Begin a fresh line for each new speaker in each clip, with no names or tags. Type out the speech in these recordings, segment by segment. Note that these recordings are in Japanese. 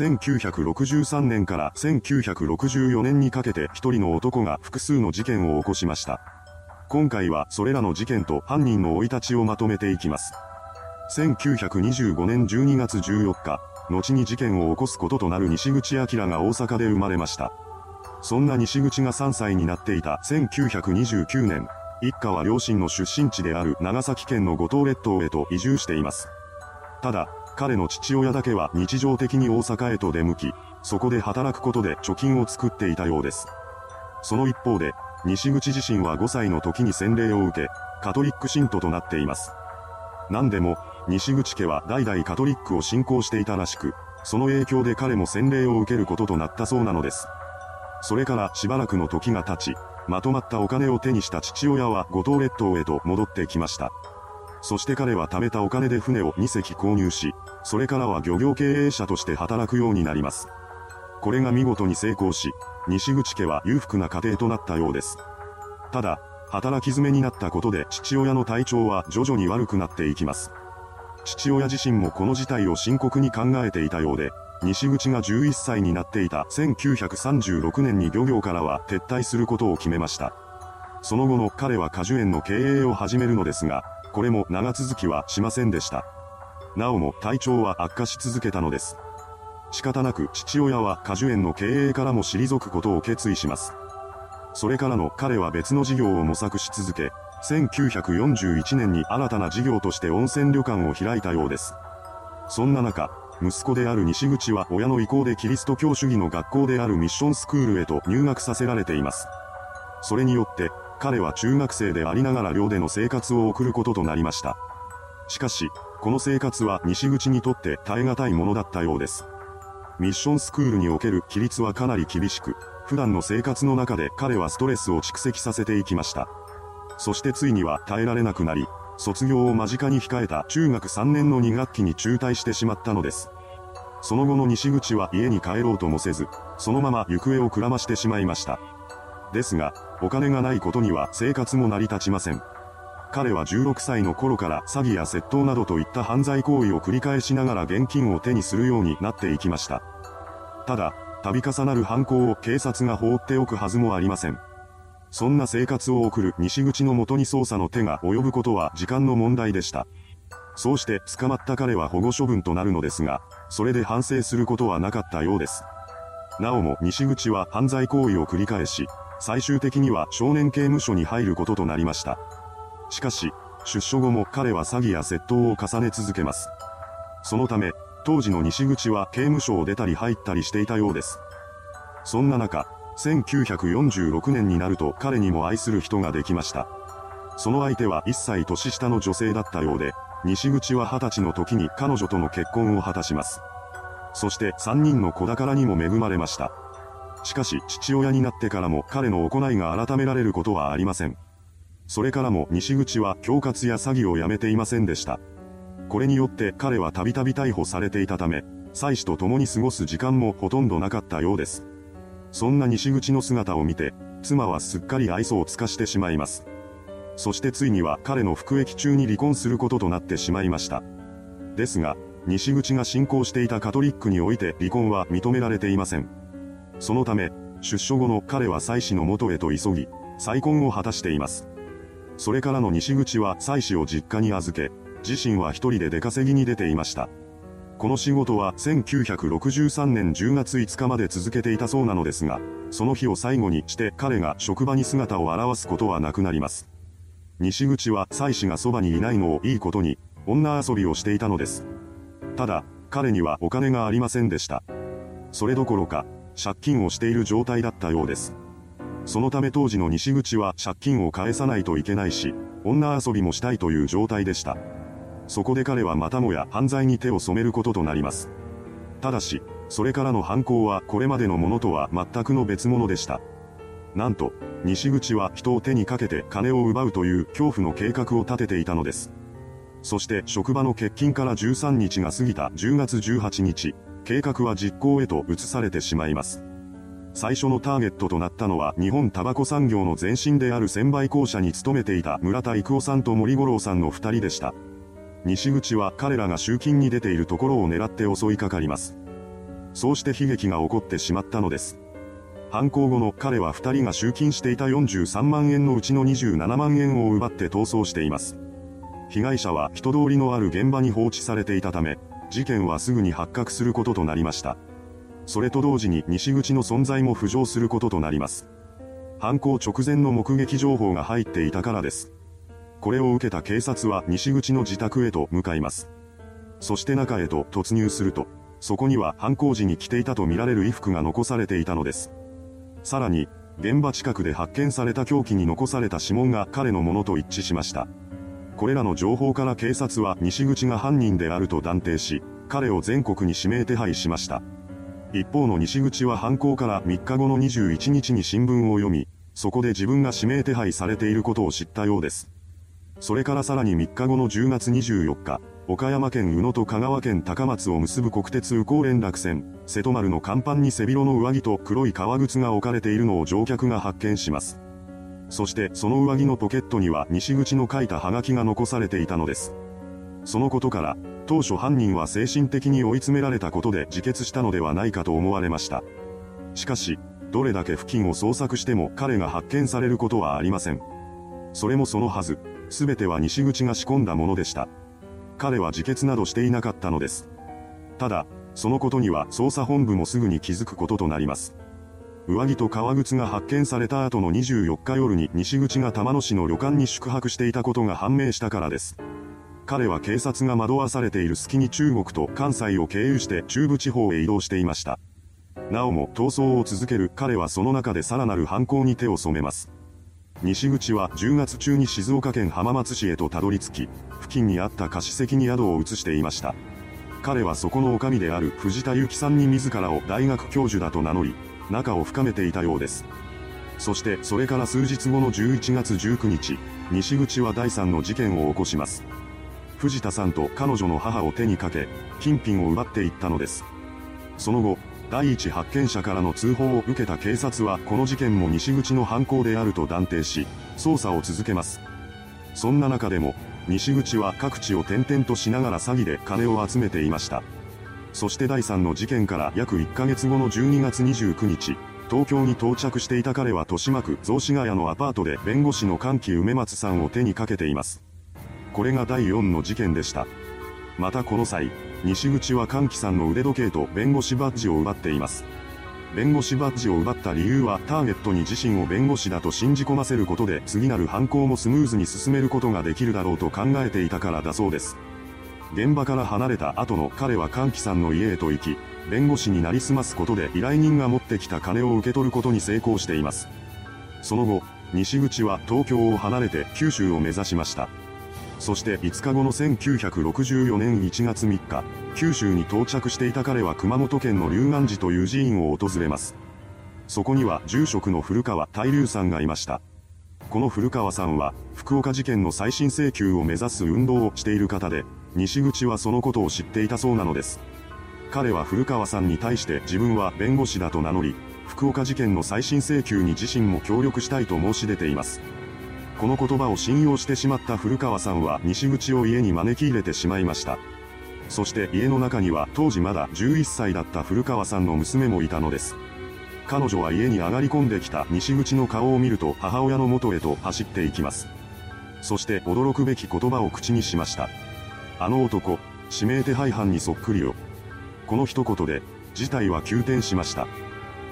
1963年から1964年にかけて一人の男が複数の事件を起こしました。今回はそれらの事件と犯人の生い立ちをまとめていきます。1925年12月14日、後に事件を起こすこととなる西口明が大阪で生まれました。そんな西口が3歳になっていた1929年、一家は両親の出身地である長崎県の五島列島へと移住しています。ただ、彼の父親だけは日常的に大阪へと出向き、そこで働くことで貯金を作っていたようです。その一方で、西口自身は5歳の時に洗礼を受け、カトリック信徒となっています。何でも、西口家は代々カトリックを信仰していたらしく、その影響で彼も洗礼を受けることとなったそうなのです。それからしばらくの時が経ち、まとまったお金を手にした父親は五島列島へと戻ってきました。そして彼は貯めたお金で船を2隻購入し、それからは漁業経営者として働くようになります。これが見事に成功し、西口家は裕福な家庭となったようです。ただ、働き詰めになったことで父親の体調は徐々に悪くなっていきます。父親自身もこの事態を深刻に考えていたようで、西口が11歳になっていた1936年に漁業からは撤退することを決めました。その後の彼は果樹園の経営を始めるのですが、これも長続きはしませんでした。なおも体調は悪化し続けたのです。仕方なく父親は果樹園の経営からも退くことを決意します。それからの彼は別の事業を模索し続け、1941年に新たな事業として温泉旅館を開いたようです。そんな中、息子である西口は親の意向でキリスト教主義の学校であるミッションスクールへと入学させられています。それによって、彼は中学生でありながら寮での生活を送ることとなりました。しかし、この生活は西口にとって耐え難いものだったようです。ミッションスクールにおける規律はかなり厳しく、普段の生活の中で彼はストレスを蓄積させていきました。そしてついには耐えられなくなり、卒業を間近に控えた中学3年の2学期に中退してしまったのです。その後の西口は家に帰ろうともせず、そのまま行方をくらましてしまいました。ですが、お金がないことには生活も成り立ちません。彼は16歳の頃から詐欺や窃盗などといった犯罪行為を繰り返しながら現金を手にするようになっていきました。ただ、度重なる犯行を警察が放っておくはずもありません。そんな生活を送る西口のもとに捜査の手が及ぶことは時間の問題でした。そうして捕まった彼は保護処分となるのですが、それで反省することはなかったようです。なおも西口は犯罪行為を繰り返し、最終的には少年刑務所に入ることとなりました。しかし、出所後も彼は詐欺や窃盗を重ね続けます。そのため、当時の西口は刑務所を出たり入ったりしていたようです。そんな中、1946年になると彼にも愛する人ができました。その相手は1歳年下の女性だったようで、西口は20歳の時に彼女との結婚を果たします。そして3人の子宝にも恵まれました。しかし父親になってからも彼の行いが改められることはありません。それからも西口は恐喝や詐欺をやめていませんでした。これによって彼はたびたび逮捕されていたため、妻子と共に過ごす時間もほとんどなかったようです。そんな西口の姿を見て、妻はすっかり愛想を尽かしてしまいます。そしてついには彼の服役中に離婚することとなってしまいました。ですが、西口が信仰していたカトリックにおいて離婚は認められていません。そのため、出所後の彼は妻子の元へと急ぎ、再婚を果たしています。それからの西口は妻子を実家に預け、自身は一人で出稼ぎに出ていました。この仕事は1963年10月5日まで続けていたそうなのですが、その日を最後にして彼が職場に姿を現すことはなくなります。西口は妻子がそばにいないのをいいことに、女遊びをしていたのです。ただ、彼にはお金がありませんでした。それどころか、借金をしている状態だったようです。そのため当時の西口は借金を返さないといけないし、女遊びもしたいという状態でした。そこで彼はまたもや犯罪に手を染めることとなります。ただし、それからの犯行はこれまでのものとは全くの別物でした。なんと、西口は人を手にかけて金を奪うという恐怖の計画を立てていたのです。そして職場の欠勤から13日が過ぎた10月18日、計画は実行へと移されてしまいます。最初のターゲットとなったのは日本タバコ産業の前身である専売公社に勤めていた村田育夫さんと森五郎さんの二人でした。西口は彼らが集金に出ているところを狙って襲いかかります。そうして悲劇が起こってしまったのです。犯行後の彼は二人が集金していた43万円のうちの27万円を奪って逃走しています。被害者は人通りのある現場に放置されていたため、事件はすぐに発覚することとなりました。それと同時に西口の存在も浮上することとなります。犯行直前の目撃情報が入っていたからです。これを受けた警察は西口の自宅へと向かいます。そして中へと突入すると、そこには犯行時に着ていたとみられる衣服が残されていたのです。さらに、現場近くで発見された凶器に残された指紋が彼のものと一致しました。これらの情報から警察は西口が犯人であると断定し、彼を全国に指名手配しました。一方の西口は犯行から3日後の21日に新聞を読み、そこで自分が指名手配されていることを知ったようです。それからさらに3日後の10月24日、岡山県宇野と香川県高松を結ぶ国鉄宇高連絡船、瀬戸丸の甲板に背広の上着と黒い革靴が置かれているのを乗客が発見します。そしてその上着のポケットには西口の書いたハガキが残されていたのです。そのことから、当初犯人は精神的に追い詰められたことで自決したのではないかと思われました。しかし、どれだけ付近を捜索しても彼が発見されることはありません。それもそのはず、すべては西口が仕込んだものでした。彼は自決などしていなかったのです。ただ、そのことには捜査本部もすぐに気づくこととなります。上着と革靴が発見された後の24日夜に西口が玉野市の旅館に宿泊していたことが判明したからです。彼は警察が惑わされている隙に中国と関西を経由して中部地方へ移動していました。なおも逃走を続ける彼はその中でさらなる犯行に手を染めます。西口は10月中に静岡県浜松市へとたどり着き、付近にあった貸し席に宿を移していました。彼はそこの女将である藤田幸さんに自らを大学教授だと名乗り、仲を深めていたようです。そしてそれから数日後の11月19日、西口は第3の事件を起こします。藤田さんと彼女の母を手にかけ、金品を奪っていったのです。その後、第一発見者からの通報を受けた警察はこの事件も西口の犯行であると断定し、捜査を続けます。そんな中でも、西口は各地を転々としながら詐欺で金を集めていました。そして第3の事件から約1ヶ月後の12月29日、東京に到着していた彼は豊島区雑司ヶ谷のアパートで弁護士の歓喜梅松さんを手にかけています。これが第4の事件でした。またこの際、西口は歓喜さんの腕時計と弁護士バッジを奪っています。弁護士バッジを奪った理由はターゲットに自身を弁護士だと信じ込ませることで次なる犯行もスムーズに進めることができるだろうと考えていたからだそうです。現場から離れた後の彼は歓喜さんの家へと行き、弁護士になりすますことで依頼人が持ってきた金を受け取ることに成功しています。その後、西口は東京を離れて九州を目指しました。そして5日後の1964年1月3日、九州に到着していた彼は熊本県の龍岩寺という寺院を訪れます。そこには住職の古川大龍さんがいました。この古川さんは、福岡事件の再審請求を目指す運動をしている方で、西口はそのことを知っていたそうなのです。彼は古川さんに対して自分は弁護士だと名乗り、福岡事件の再審請求に自身も協力したいと申し出ています。この言葉を信用してしまった古川さんは西口を家に招き入れてしまいました。そして家の中には当時まだ11歳だった古川さんの娘もいたのです。彼女は家に上がり込んできた西口の顔を見ると母親の元へと走っていきます。そして驚くべき言葉を口にしました。あの男、指名手配犯にそっくりよ。この一言で、事態は急転しました。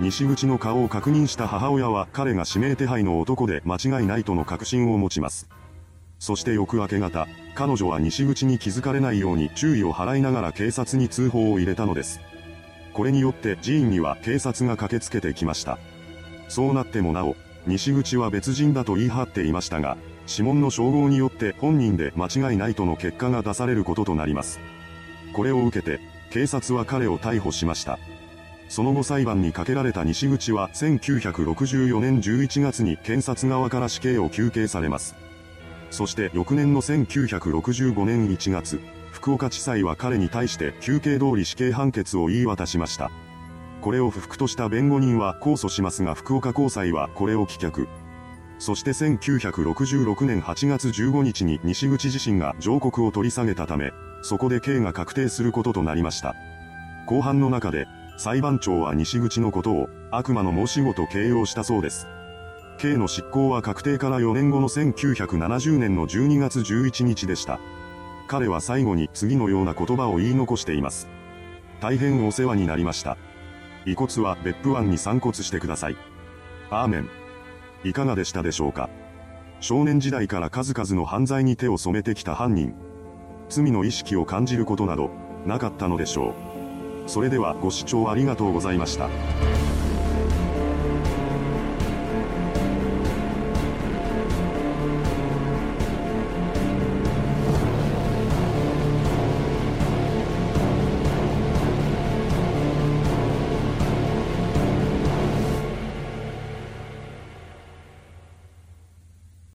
西口の顔を確認した母親は彼が指名手配の男で間違いないとの確信を持ちます。そして翌明け方、彼女は西口に気づかれないように注意を払いながら警察に通報を入れたのです。これによって寺院には警察が駆けつけてきました。そうなってもなお、西口は別人だと言い張っていましたが、指紋の照合によって本人で間違いないとの結果が出されることとなります。これを受けて、警察は彼を逮捕しました。その後裁判にかけられた西口は1964年11月に検察側から死刑を求刑されます。そして翌年の1965年1月、福岡地裁は彼に対して求刑通り死刑判決を言い渡しました。これを不服とした弁護人は控訴しますが福岡高裁はこれを棄却。そして1966年8月15日に西口自身が上告を取り下げたため、そこで刑が確定することとなりました。後半の中で、裁判長は西口のことを悪魔の申し子と形容したそうです。刑の執行は確定から4年後の1970年の12月11日でした。彼は最後に次のような言葉を言い残しています。大変お世話になりました。遺骨は別府湾に散骨してください。アーメン。いかがでしたでしょうか？少年時代から数々の犯罪に手を染めてきた犯人。罪の意識を感じることなど、なかったのでしょう。それではご視聴ありがとうございました。